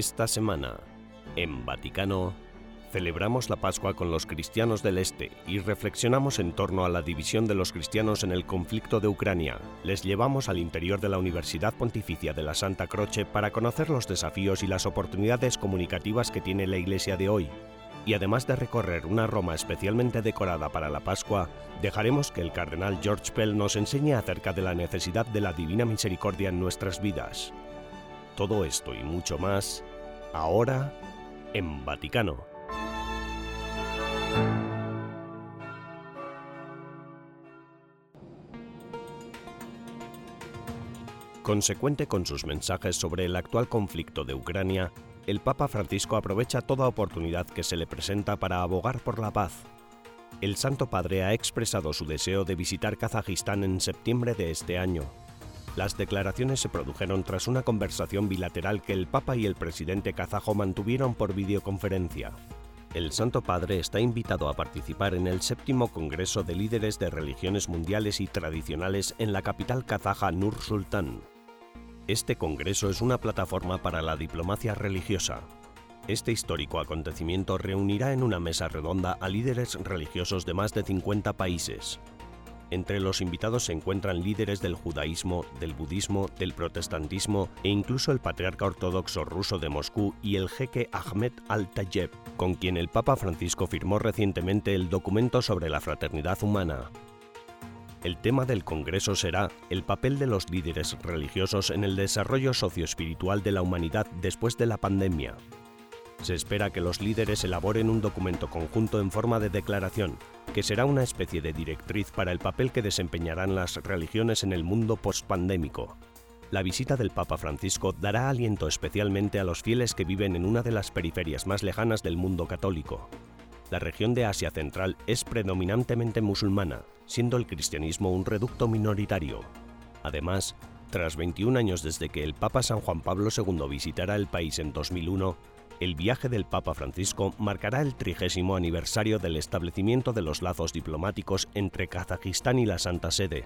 Esta semana, en Vaticano, celebramos la Pascua con los cristianos del Este y reflexionamos en torno a la división de los cristianos en el conflicto de Ucrania. Les llevamos al interior de la Universidad Pontificia de la Santa Croce para conocer los desafíos y las oportunidades comunicativas que tiene la Iglesia de hoy. Y además de recorrer una Roma especialmente decorada para la Pascua, dejaremos que el cardenal George Pell nos enseñe acerca de la necesidad de la divina misericordia en nuestras vidas. Todo esto y mucho más, ahora en Vaticano. Consecuente con sus mensajes sobre el actual conflicto de Ucrania, el Papa Francisco aprovecha toda oportunidad que se le presenta para abogar por la paz. El Santo Padre ha expresado su deseo de visitar Kazajistán en septiembre de este año. Las declaraciones se produjeron tras una conversación bilateral que el Papa y el presidente kazajo mantuvieron por videoconferencia. El Santo Padre está invitado a participar en el séptimo Congreso de Líderes de Religiones Mundiales y Tradicionales en la capital kazaja Nur Sultan. Este Congreso es una plataforma para la diplomacia religiosa. Este histórico acontecimiento reunirá en una mesa redonda a líderes religiosos de más de 50 países. Entre los invitados se encuentran líderes del judaísmo, del budismo, del protestantismo e incluso el patriarca ortodoxo ruso de Moscú y el jeque Ahmed al-Tayeb, con quien el Papa Francisco firmó recientemente el documento sobre la fraternidad humana. El tema del Congreso será el papel de los líderes religiosos en el desarrollo socioespiritual de la humanidad después de la pandemia. Se espera que los líderes elaboren un documento conjunto en forma de declaración, que será una especie de directriz para el papel que desempeñarán las religiones en el mundo postpandémico. La visita del Papa Francisco dará aliento especialmente a los fieles que viven en una de las periferias más lejanas del mundo católico. La región de Asia Central es predominantemente musulmana, siendo el cristianismo un reducto minoritario. Además, tras 21 años desde que el Papa San Juan Pablo II visitara el país en 2001, el viaje del Papa Francisco marcará el trigésimo aniversario del establecimiento de los lazos diplomáticos entre Kazajistán y la Santa Sede.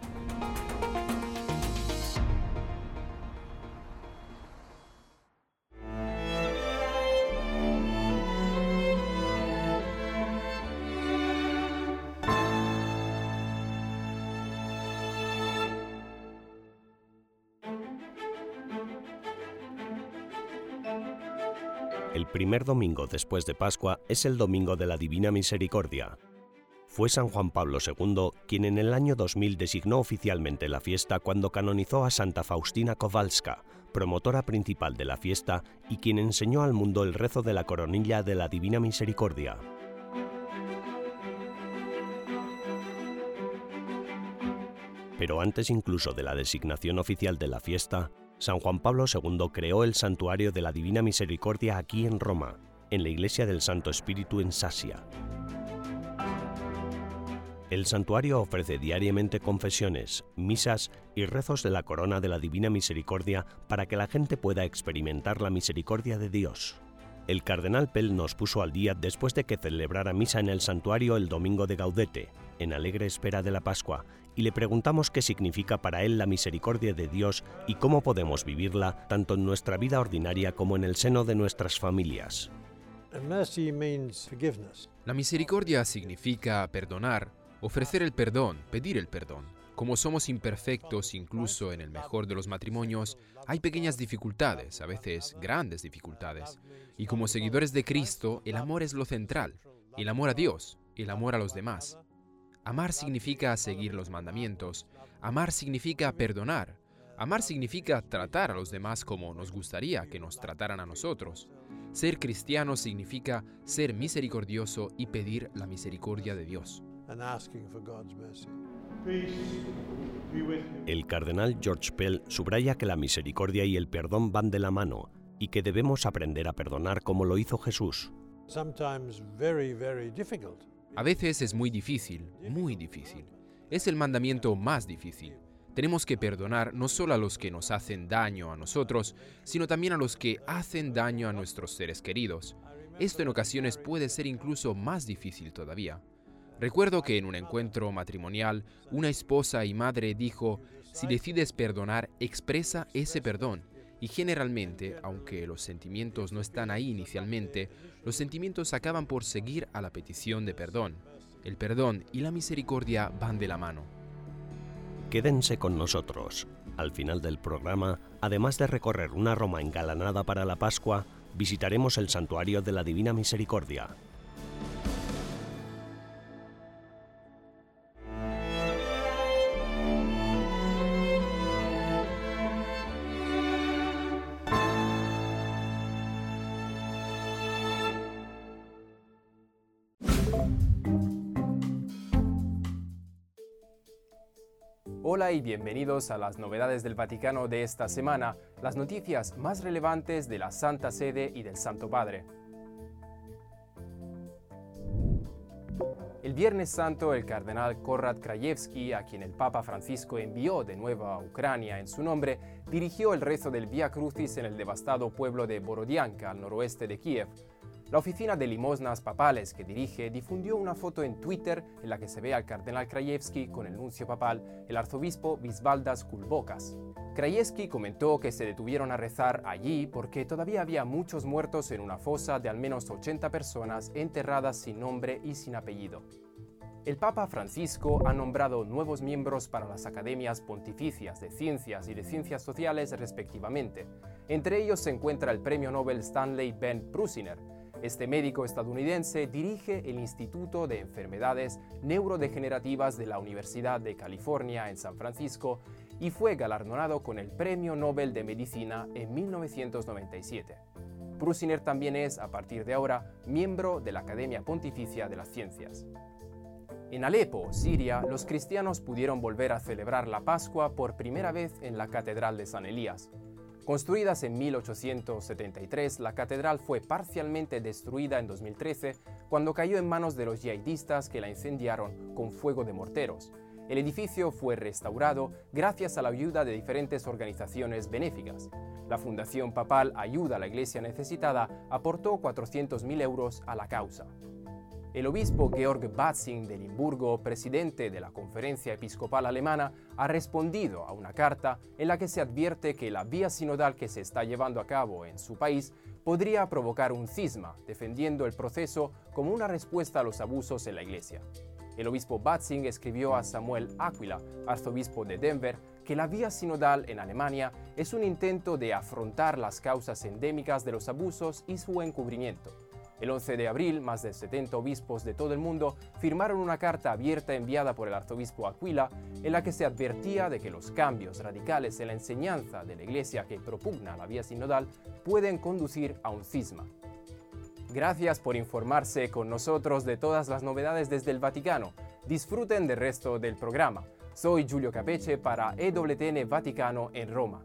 Primer domingo después de Pascua es el Domingo de la Divina Misericordia. Fue San Juan Pablo II quien en el año 2000 designó oficialmente la fiesta cuando canonizó a Santa Faustina Kowalska, promotora principal de la fiesta y quien enseñó al mundo el rezo de la coronilla de la Divina Misericordia. Pero antes incluso de la designación oficial de la fiesta, San Juan Pablo II creó el Santuario de la Divina Misericordia aquí en Roma, en la Iglesia del Santo Espíritu en Sasia. El santuario ofrece diariamente confesiones, misas y rezos de la corona de la Divina Misericordia para que la gente pueda experimentar la misericordia de Dios. El cardenal Pell nos puso al día después de que celebrara misa en el santuario el domingo de Gaudete, en alegre espera de la Pascua, y le preguntamos qué significa para él la misericordia de Dios y cómo podemos vivirla tanto en nuestra vida ordinaria como en el seno de nuestras familias. La misericordia significa perdonar, ofrecer el perdón, pedir el perdón. Como somos imperfectos, incluso en el mejor de los matrimonios, hay pequeñas dificultades, a veces grandes dificultades. Y como seguidores de Cristo, el amor es lo central, el amor a Dios, el amor a los demás. Amar significa seguir los mandamientos, amar significa perdonar, amar significa tratar a los demás como nos gustaría que nos trataran a nosotros. Ser cristiano significa ser misericordioso y pedir la misericordia de Dios. El cardenal George Pell subraya que la misericordia y el perdón van de la mano y que debemos aprender a perdonar como lo hizo Jesús. A veces es muy difícil, muy difícil. Es el mandamiento más difícil. Tenemos que perdonar no solo a los que nos hacen daño a nosotros, sino también a los que hacen daño a nuestros seres queridos. Esto en ocasiones puede ser incluso más difícil todavía. Recuerdo que en un encuentro matrimonial, una esposa y madre dijo, si decides perdonar, expresa ese perdón Y generalmente, aunque los sentimientos no están ahí inicialmente, los sentimientos acaban por seguir a la petición de perdón. El perdón y la misericordia van de la mano. Quédense con nosotros. Al final del programa, además de recorrer una Roma engalanada para la Pascua, visitaremos el santuario de la Divina Misericordia. Bienvenidos a las novedades del Vaticano de esta semana, las noticias más relevantes de la Santa Sede y del Santo Padre. El Viernes Santo, el cardenal Konrad Krajewski, a quien el Papa Francisco envió de nuevo a Ucrania en su nombre, dirigió el rezo del Via Crucis en el devastado pueblo de Borodianka, al noroeste de Kiev. La oficina de limosnas papales que dirige difundió una foto en Twitter en la que se ve al cardenal Krajewski con el nuncio papal, el arzobispo Visvaldas Kulbokas. Krajewski comentó que se detuvieron a rezar allí porque todavía había muchos muertos en una fosa de al menos 80 personas enterradas sin nombre y sin apellido. El Papa Francisco ha nombrado nuevos miembros para las academias pontificias de ciencias y de ciencias sociales respectivamente. Entre ellos se encuentra el premio Nobel Stanley Ben Prusiner, este médico estadounidense dirige el Instituto de Enfermedades Neurodegenerativas de la Universidad de California en San Francisco y fue galardonado con el Premio Nobel de Medicina en 1997. Prusiner también es, a partir de ahora, miembro de la Academia Pontificia de las Ciencias. En Alepo, Siria, los cristianos pudieron volver a celebrar la Pascua por primera vez en la Catedral de San Elías, Construidas en 1873, la catedral fue parcialmente destruida en 2013 cuando cayó en manos de los yihadistas que la incendiaron con fuego de morteros. El edificio fue restaurado gracias a la ayuda de diferentes organizaciones benéficas. La Fundación Papal Ayuda a la Iglesia Necesitada aportó 400.000 euros a la causa. El obispo Georg Batzing de Limburgo, presidente de la Conferencia Episcopal Alemana, ha respondido a una carta en la que se advierte que la vía sinodal que se está llevando a cabo en su país podría provocar un cisma, defendiendo el proceso como una respuesta a los abusos en la Iglesia. El obispo Batzing escribió a Samuel Aquila, arzobispo de Denver, que la vía sinodal en Alemania es un intento de afrontar las causas endémicas de los abusos y su encubrimiento el 11 de abril, más de 70 obispos de todo el mundo firmaron una carta abierta enviada por el arzobispo Aquila en la que se advertía de que los cambios radicales en la enseñanza de la Iglesia que propugna la vía sinodal pueden conducir a un cisma. Gracias por informarse con nosotros de todas las novedades desde el Vaticano. Disfruten del resto del programa. Soy Giulio Capeche para EWTN Vaticano en Roma.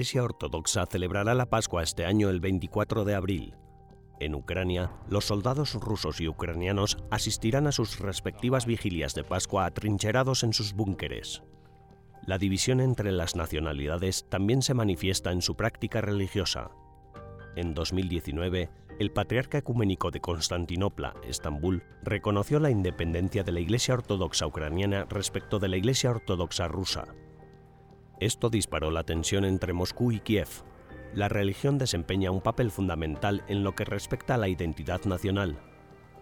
Iglesia Ortodoxa celebrará la Pascua este año el 24 de abril. En Ucrania, los soldados rusos y ucranianos asistirán a sus respectivas vigilias de Pascua atrincherados en sus búnkeres. La división entre las nacionalidades también se manifiesta en su práctica religiosa. En 2019, el patriarca ecuménico de Constantinopla, Estambul, reconoció la independencia de la Iglesia Ortodoxa ucraniana respecto de la Iglesia Ortodoxa rusa. Esto disparó la tensión entre Moscú y Kiev. La religión desempeña un papel fundamental en lo que respecta a la identidad nacional.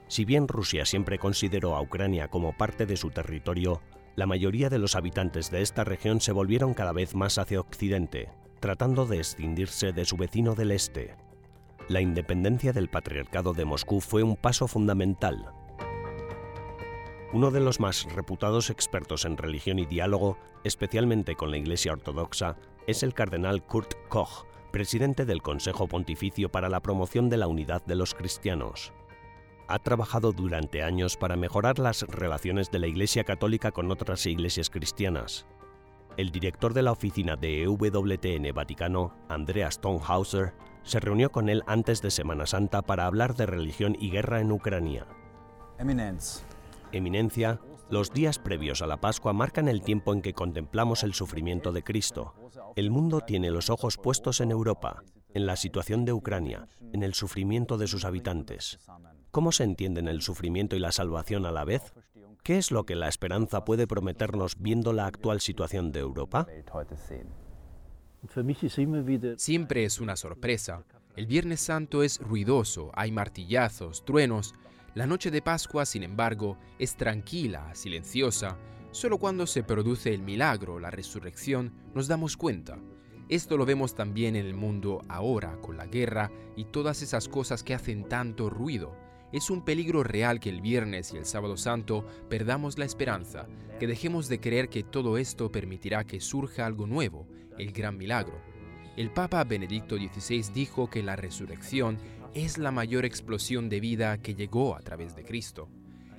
Si bien Rusia siempre consideró a Ucrania como parte de su territorio, la mayoría de los habitantes de esta región se volvieron cada vez más hacia Occidente, tratando de escindirse de su vecino del este. La independencia del Patriarcado de Moscú fue un paso fundamental, uno de los más reputados expertos en religión y diálogo, especialmente con la Iglesia Ortodoxa, es el cardenal Kurt Koch, presidente del Consejo Pontificio para la Promoción de la Unidad de los Cristianos. Ha trabajado durante años para mejorar las relaciones de la Iglesia Católica con otras iglesias cristianas. El director de la oficina de EWTN Vaticano, Andreas Stonehauser, se reunió con él antes de Semana Santa para hablar de religión y guerra en Ucrania. Eminencia, los días previos a la Pascua marcan el tiempo en que contemplamos el sufrimiento de Cristo. El mundo tiene los ojos puestos en Europa, en la situación de Ucrania, en el sufrimiento de sus habitantes. ¿Cómo se entienden el sufrimiento y la salvación a la vez? ¿Qué es lo que la esperanza puede prometernos viendo la actual situación de Europa? Siempre es una sorpresa. El Viernes Santo es ruidoso, hay martillazos, truenos. La noche de Pascua, sin embargo, es tranquila, silenciosa. Solo cuando se produce el milagro, la resurrección, nos damos cuenta. Esto lo vemos también en el mundo ahora, con la guerra y todas esas cosas que hacen tanto ruido. Es un peligro real que el viernes y el sábado santo perdamos la esperanza, que dejemos de creer que todo esto permitirá que surja algo nuevo, el gran milagro. El Papa Benedicto XVI dijo que la resurrección es la mayor explosión de vida que llegó a través de Cristo.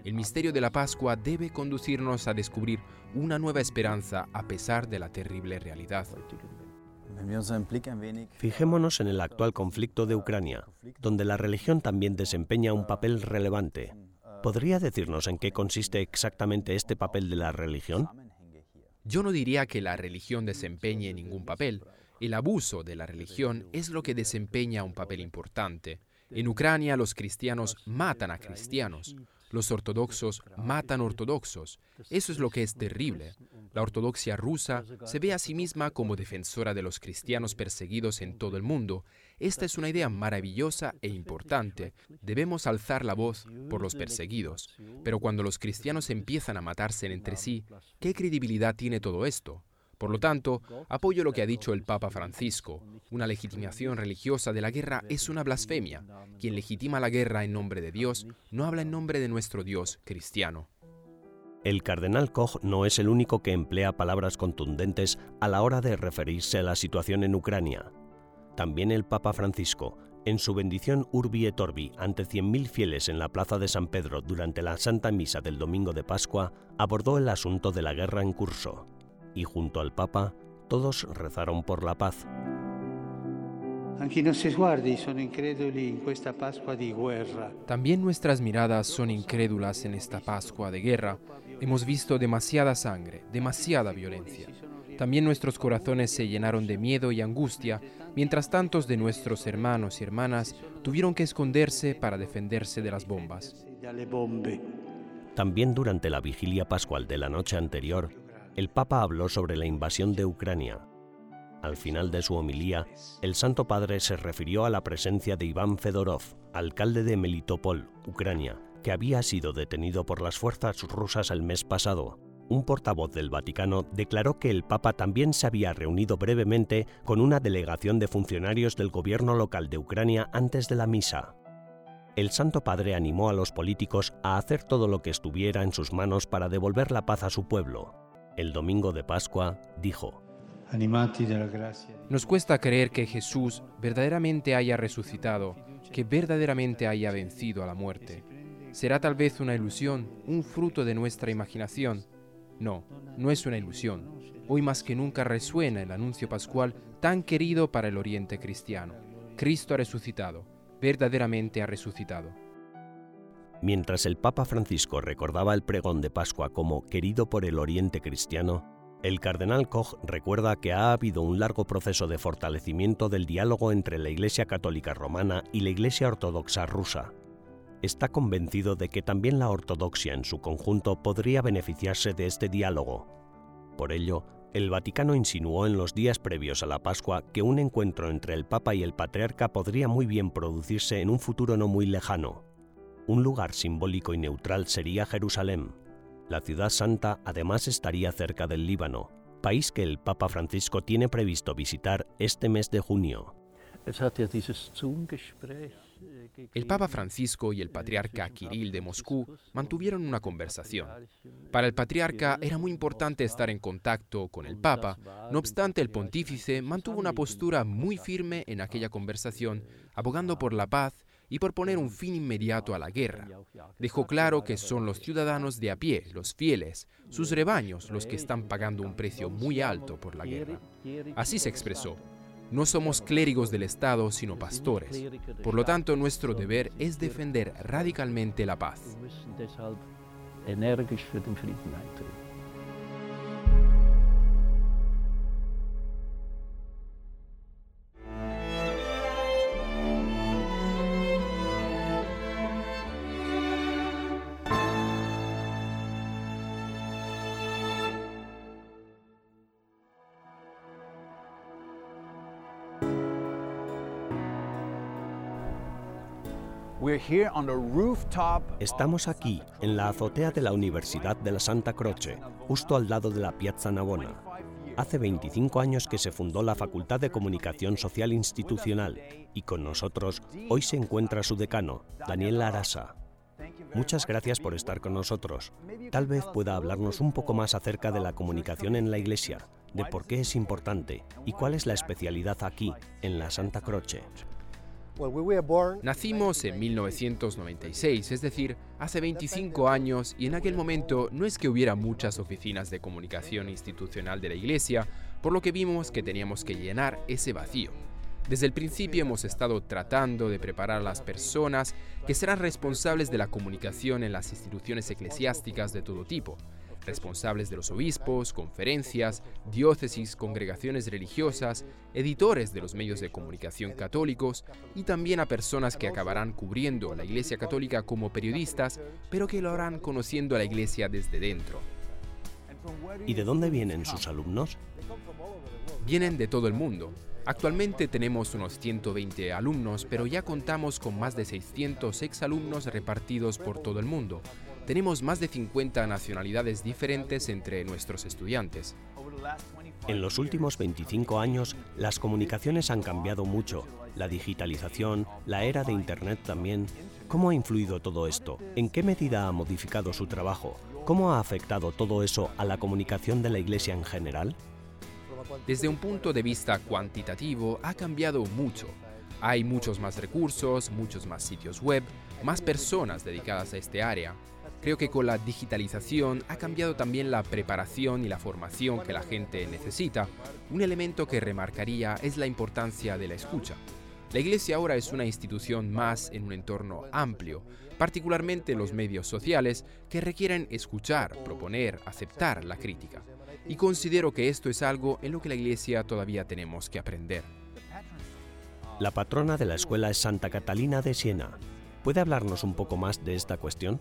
El misterio de la Pascua debe conducirnos a descubrir una nueva esperanza a pesar de la terrible realidad. Fijémonos en el actual conflicto de Ucrania, donde la religión también desempeña un papel relevante. ¿Podría decirnos en qué consiste exactamente este papel de la religión? Yo no diría que la religión desempeñe ningún papel. El abuso de la religión es lo que desempeña un papel importante. En Ucrania los cristianos matan a cristianos. Los ortodoxos matan ortodoxos. Eso es lo que es terrible. La ortodoxia rusa se ve a sí misma como defensora de los cristianos perseguidos en todo el mundo. Esta es una idea maravillosa e importante. Debemos alzar la voz por los perseguidos. Pero cuando los cristianos empiezan a matarse entre sí, ¿qué credibilidad tiene todo esto? Por lo tanto, apoyo lo que ha dicho el Papa Francisco. Una legitimación religiosa de la guerra es una blasfemia. Quien legitima la guerra en nombre de Dios no habla en nombre de nuestro Dios cristiano. El cardenal Koch no es el único que emplea palabras contundentes a la hora de referirse a la situación en Ucrania. También el Papa Francisco, en su bendición Urbi et Orbi ante 100.000 fieles en la Plaza de San Pedro durante la Santa Misa del domingo de Pascua, abordó el asunto de la guerra en curso y junto al Papa todos rezaron por la paz. También nuestras miradas son incrédulas en esta Pascua de guerra. Hemos visto demasiada sangre, demasiada violencia. También nuestros corazones se llenaron de miedo y angustia, mientras tantos de nuestros hermanos y hermanas tuvieron que esconderse para defenderse de las bombas. También durante la vigilia pascual de la noche anterior, el Papa habló sobre la invasión de Ucrania. Al final de su homilía, el Santo Padre se refirió a la presencia de Iván Fedorov, alcalde de Melitopol, Ucrania, que había sido detenido por las fuerzas rusas el mes pasado. Un portavoz del Vaticano declaró que el Papa también se había reunido brevemente con una delegación de funcionarios del gobierno local de Ucrania antes de la misa. El Santo Padre animó a los políticos a hacer todo lo que estuviera en sus manos para devolver la paz a su pueblo el domingo de Pascua, dijo, Nos cuesta creer que Jesús verdaderamente haya resucitado, que verdaderamente haya vencido a la muerte. ¿Será tal vez una ilusión, un fruto de nuestra imaginación? No, no es una ilusión. Hoy más que nunca resuena el anuncio pascual tan querido para el oriente cristiano. Cristo ha resucitado, verdaderamente ha resucitado. Mientras el Papa Francisco recordaba el pregón de Pascua como querido por el Oriente cristiano, el cardenal Koch recuerda que ha habido un largo proceso de fortalecimiento del diálogo entre la Iglesia Católica Romana y la Iglesia Ortodoxa rusa. Está convencido de que también la ortodoxia en su conjunto podría beneficiarse de este diálogo. Por ello, el Vaticano insinuó en los días previos a la Pascua que un encuentro entre el Papa y el Patriarca podría muy bien producirse en un futuro no muy lejano, un lugar simbólico y neutral sería Jerusalén. La ciudad santa además estaría cerca del Líbano, país que el Papa Francisco tiene previsto visitar este mes de junio. El Papa Francisco y el patriarca Kirill de Moscú mantuvieron una conversación. Para el patriarca era muy importante estar en contacto con el Papa, no obstante el pontífice mantuvo una postura muy firme en aquella conversación, abogando por la paz y por poner un fin inmediato a la guerra. Dejó claro que son los ciudadanos de a pie, los fieles, sus rebaños los que están pagando un precio muy alto por la guerra. Así se expresó. No somos clérigos del Estado, sino pastores. Por lo tanto, nuestro deber es defender radicalmente la paz. Estamos aquí, en la azotea de la Universidad de la Santa Croce, justo al lado de la Piazza Navona. Hace 25 años que se fundó la Facultad de Comunicación Social Institucional y con nosotros hoy se encuentra su decano, Daniel Arasa. Muchas gracias por estar con nosotros. Tal vez pueda hablarnos un poco más acerca de la comunicación en la Iglesia, de por qué es importante y cuál es la especialidad aquí, en la Santa Croce. Nacimos en 1996, es decir, hace 25 años, y en aquel momento no es que hubiera muchas oficinas de comunicación institucional de la Iglesia, por lo que vimos que teníamos que llenar ese vacío. Desde el principio hemos estado tratando de preparar a las personas que serán responsables de la comunicación en las instituciones eclesiásticas de todo tipo, responsables de los obispos, conferencias, diócesis, congregaciones religiosas, editores de los medios de comunicación católicos y también a personas que acabarán cubriendo la Iglesia Católica como periodistas, pero que lo harán conociendo a la Iglesia desde dentro. ¿Y de dónde vienen sus alumnos? Vienen de todo el mundo. Actualmente tenemos unos 120 alumnos, pero ya contamos con más de 600 exalumnos repartidos por todo el mundo tenemos más de 50 nacionalidades diferentes entre nuestros estudiantes. En los últimos 25 años, las comunicaciones han cambiado mucho. La digitalización, la era de Internet también. ¿Cómo ha influido todo esto? ¿En qué medida ha modificado su trabajo? ¿Cómo ha afectado todo eso a la comunicación de la Iglesia en general? Desde un punto de vista cuantitativo, ha cambiado mucho. Hay muchos más recursos, muchos más sitios web, más personas dedicadas a este área. Creo que con la digitalización ha cambiado también la preparación y la formación que la gente necesita. Un elemento que remarcaría es la importancia de la escucha. La Iglesia ahora es una institución más en un entorno amplio, particularmente los medios sociales, que requieren escuchar, proponer, aceptar la crítica. Y considero que esto es algo en lo que la Iglesia todavía tenemos que aprender. La patrona de la escuela es Santa Catalina de Siena. ¿Puede hablarnos un poco más de esta cuestión?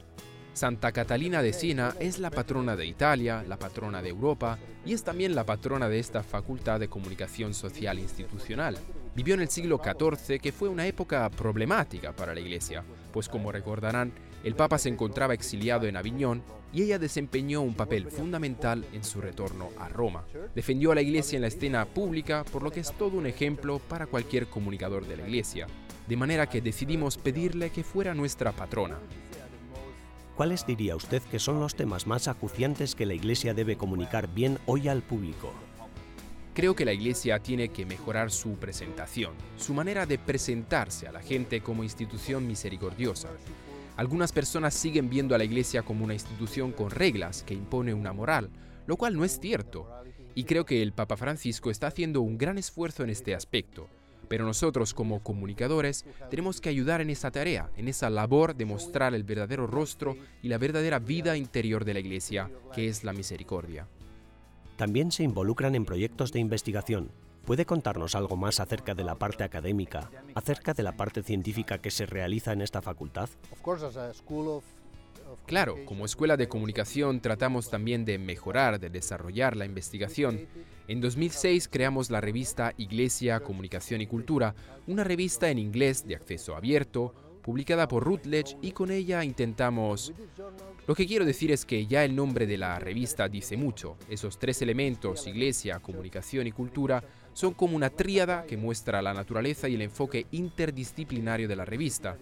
Santa Catalina de Siena es la patrona de Italia, la patrona de Europa y es también la patrona de esta Facultad de Comunicación Social Institucional. Vivió en el siglo XIV, que fue una época problemática para la Iglesia, pues como recordarán, el Papa se encontraba exiliado en Aviñón y ella desempeñó un papel fundamental en su retorno a Roma. Defendió a la Iglesia en la escena pública, por lo que es todo un ejemplo para cualquier comunicador de la Iglesia, de manera que decidimos pedirle que fuera nuestra patrona. ¿Cuáles diría usted que son los temas más acuciantes que la Iglesia debe comunicar bien hoy al público? Creo que la Iglesia tiene que mejorar su presentación, su manera de presentarse a la gente como institución misericordiosa. Algunas personas siguen viendo a la Iglesia como una institución con reglas que impone una moral, lo cual no es cierto. Y creo que el Papa Francisco está haciendo un gran esfuerzo en este aspecto. Pero nosotros como comunicadores tenemos que ayudar en esa tarea, en esa labor de mostrar el verdadero rostro y la verdadera vida interior de la Iglesia, que es la misericordia. También se involucran en proyectos de investigación. ¿Puede contarnos algo más acerca de la parte académica, acerca de la parte científica que se realiza en esta facultad? Claro, como escuela de comunicación tratamos también de mejorar, de desarrollar la investigación. En 2006 creamos la revista Iglesia, Comunicación y Cultura, una revista en inglés de acceso abierto, publicada por Routledge y con ella intentamos... Lo que quiero decir es que ya el nombre de la revista dice mucho. Esos tres elementos, iglesia, comunicación y cultura, son como una tríada que muestra la naturaleza y el enfoque interdisciplinario de la revista.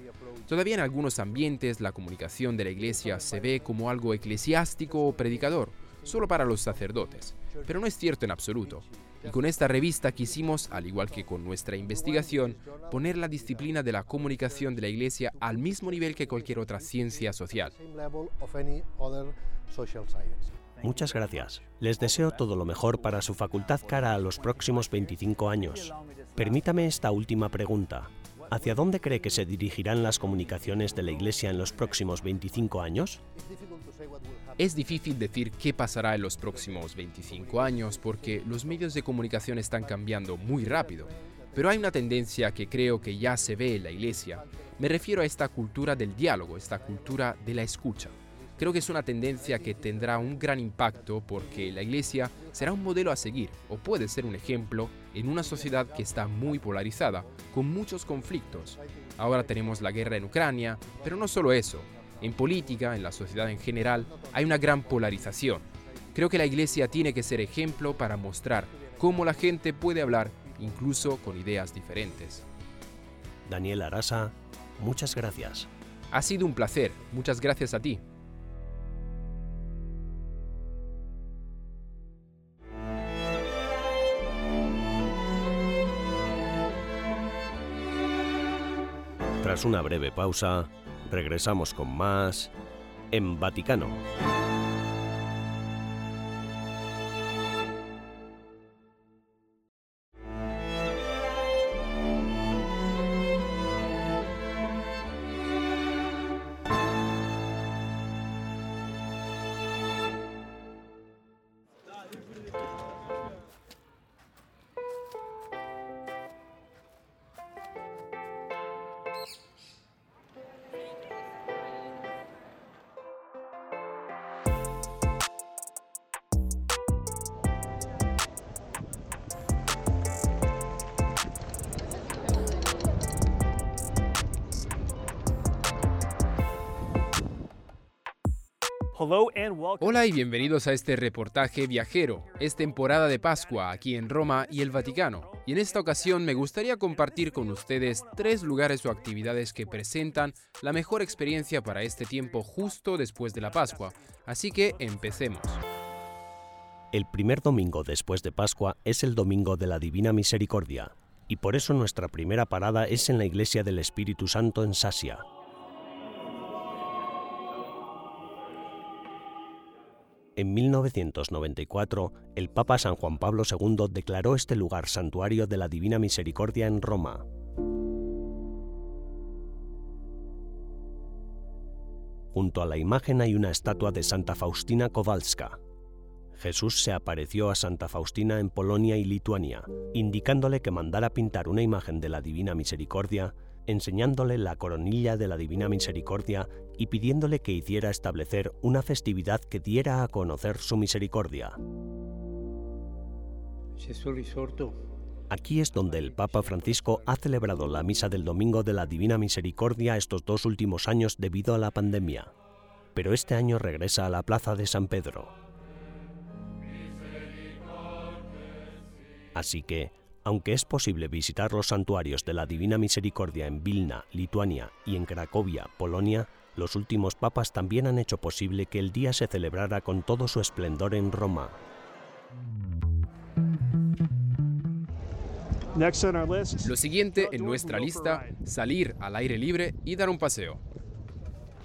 Todavía en algunos ambientes la comunicación de la iglesia se ve como algo eclesiástico o predicador, solo para los sacerdotes, pero no es cierto en absoluto. Y con esta revista quisimos, al igual que con nuestra investigación, poner la disciplina de la comunicación de la Iglesia al mismo nivel que cualquier otra ciencia social. Muchas gracias. Les deseo todo lo mejor para su facultad cara a los próximos 25 años. Permítame esta última pregunta. ¿Hacia dónde cree que se dirigirán las comunicaciones de la Iglesia en los próximos 25 años? Es difícil decir qué pasará en los próximos 25 años porque los medios de comunicación están cambiando muy rápido, pero hay una tendencia que creo que ya se ve en la Iglesia. Me refiero a esta cultura del diálogo, esta cultura de la escucha. Creo que es una tendencia que tendrá un gran impacto porque la Iglesia será un modelo a seguir o puede ser un ejemplo en una sociedad que está muy polarizada, con muchos conflictos. Ahora tenemos la guerra en Ucrania, pero no solo eso. En política, en la sociedad en general, hay una gran polarización. Creo que la Iglesia tiene que ser ejemplo para mostrar cómo la gente puede hablar incluso con ideas diferentes. Daniel Arasa, muchas gracias. Ha sido un placer. Muchas gracias a ti. Tras una breve pausa, regresamos con más en Vaticano. Hola y bienvenidos a este reportaje viajero. Es temporada de Pascua aquí en Roma y el Vaticano. Y en esta ocasión me gustaría compartir con ustedes tres lugares o actividades que presentan la mejor experiencia para este tiempo justo después de la Pascua. Así que empecemos. El primer domingo después de Pascua es el Domingo de la Divina Misericordia, y por eso nuestra primera parada es en la Iglesia del Espíritu Santo en Sasia, En 1994, el Papa San Juan Pablo II declaró este lugar santuario de la Divina Misericordia en Roma. Junto a la imagen hay una estatua de Santa Faustina Kowalska. Jesús se apareció a Santa Faustina en Polonia y Lituania, indicándole que mandara pintar una imagen de la Divina Misericordia enseñándole la coronilla de la Divina Misericordia y pidiéndole que hiciera establecer una festividad que diera a conocer su misericordia. Aquí es donde el Papa Francisco ha celebrado la misa del Domingo de la Divina Misericordia estos dos últimos años debido a la pandemia, pero este año regresa a la Plaza de San Pedro. Así que, aunque es posible visitar los santuarios de la Divina Misericordia en Vilna, Lituania y en Cracovia, Polonia, los últimos papas también han hecho posible que el día se celebrara con todo su esplendor en Roma. Lo siguiente en nuestra lista, salir al aire libre y dar un paseo.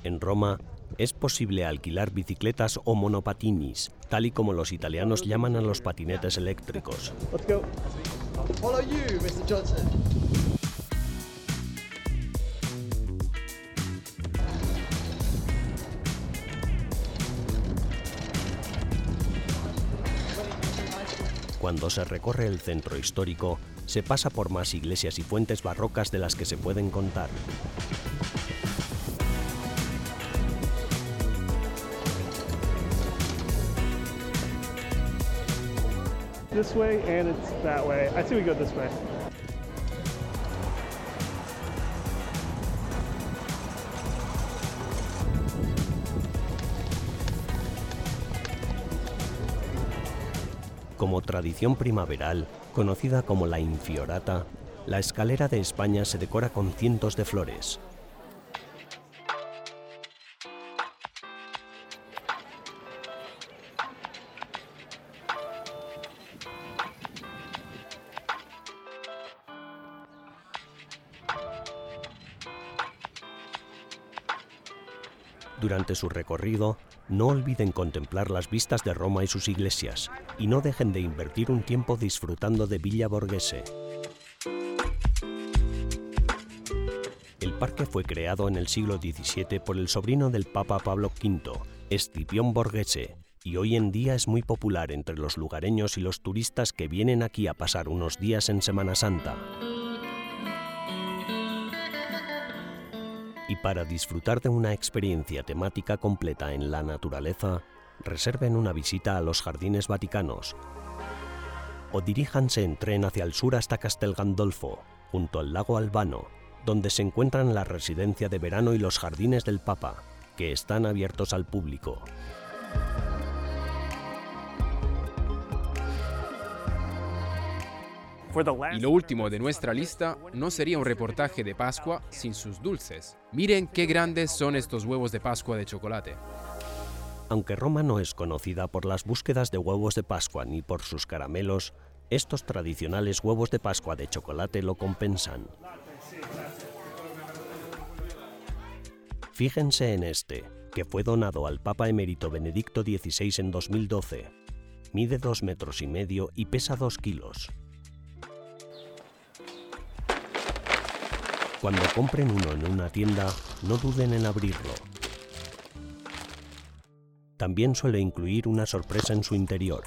En Roma es posible alquilar bicicletas o monopatinis, tal y como los italianos llaman a los patinetes eléctricos. Cuando se recorre el centro histórico, se pasa por más iglesias y fuentes barrocas de las que se pueden contar. this way and it's that way. I see we go this way. Como tradición primaveral, conocida como la infiorata, la escalera de España se decora con cientos de flores, Durante su recorrido, no olviden contemplar las vistas de Roma y sus iglesias, y no dejen de invertir un tiempo disfrutando de Villa Borghese. El parque fue creado en el siglo XVII por el sobrino del Papa Pablo V, Escipión Borghese, y hoy en día es muy popular entre los lugareños y los turistas que vienen aquí a pasar unos días en Semana Santa. Para disfrutar de una experiencia temática completa en la naturaleza, reserven una visita a los Jardines Vaticanos o diríjanse en tren hacia el sur hasta Castel Gandolfo, junto al lago Albano, donde se encuentran la residencia de verano y los jardines del Papa, que están abiertos al público. Y lo último de nuestra lista no sería un reportaje de Pascua sin sus dulces. Miren qué grandes son estos huevos de Pascua de chocolate. Aunque Roma no es conocida por las búsquedas de huevos de Pascua ni por sus caramelos, estos tradicionales huevos de Pascua de chocolate lo compensan. Fíjense en este, que fue donado al Papa emérito Benedicto XVI en 2012. Mide 2 metros y medio y pesa 2 kilos. Cuando compren uno en una tienda, no duden en abrirlo. También suele incluir una sorpresa en su interior,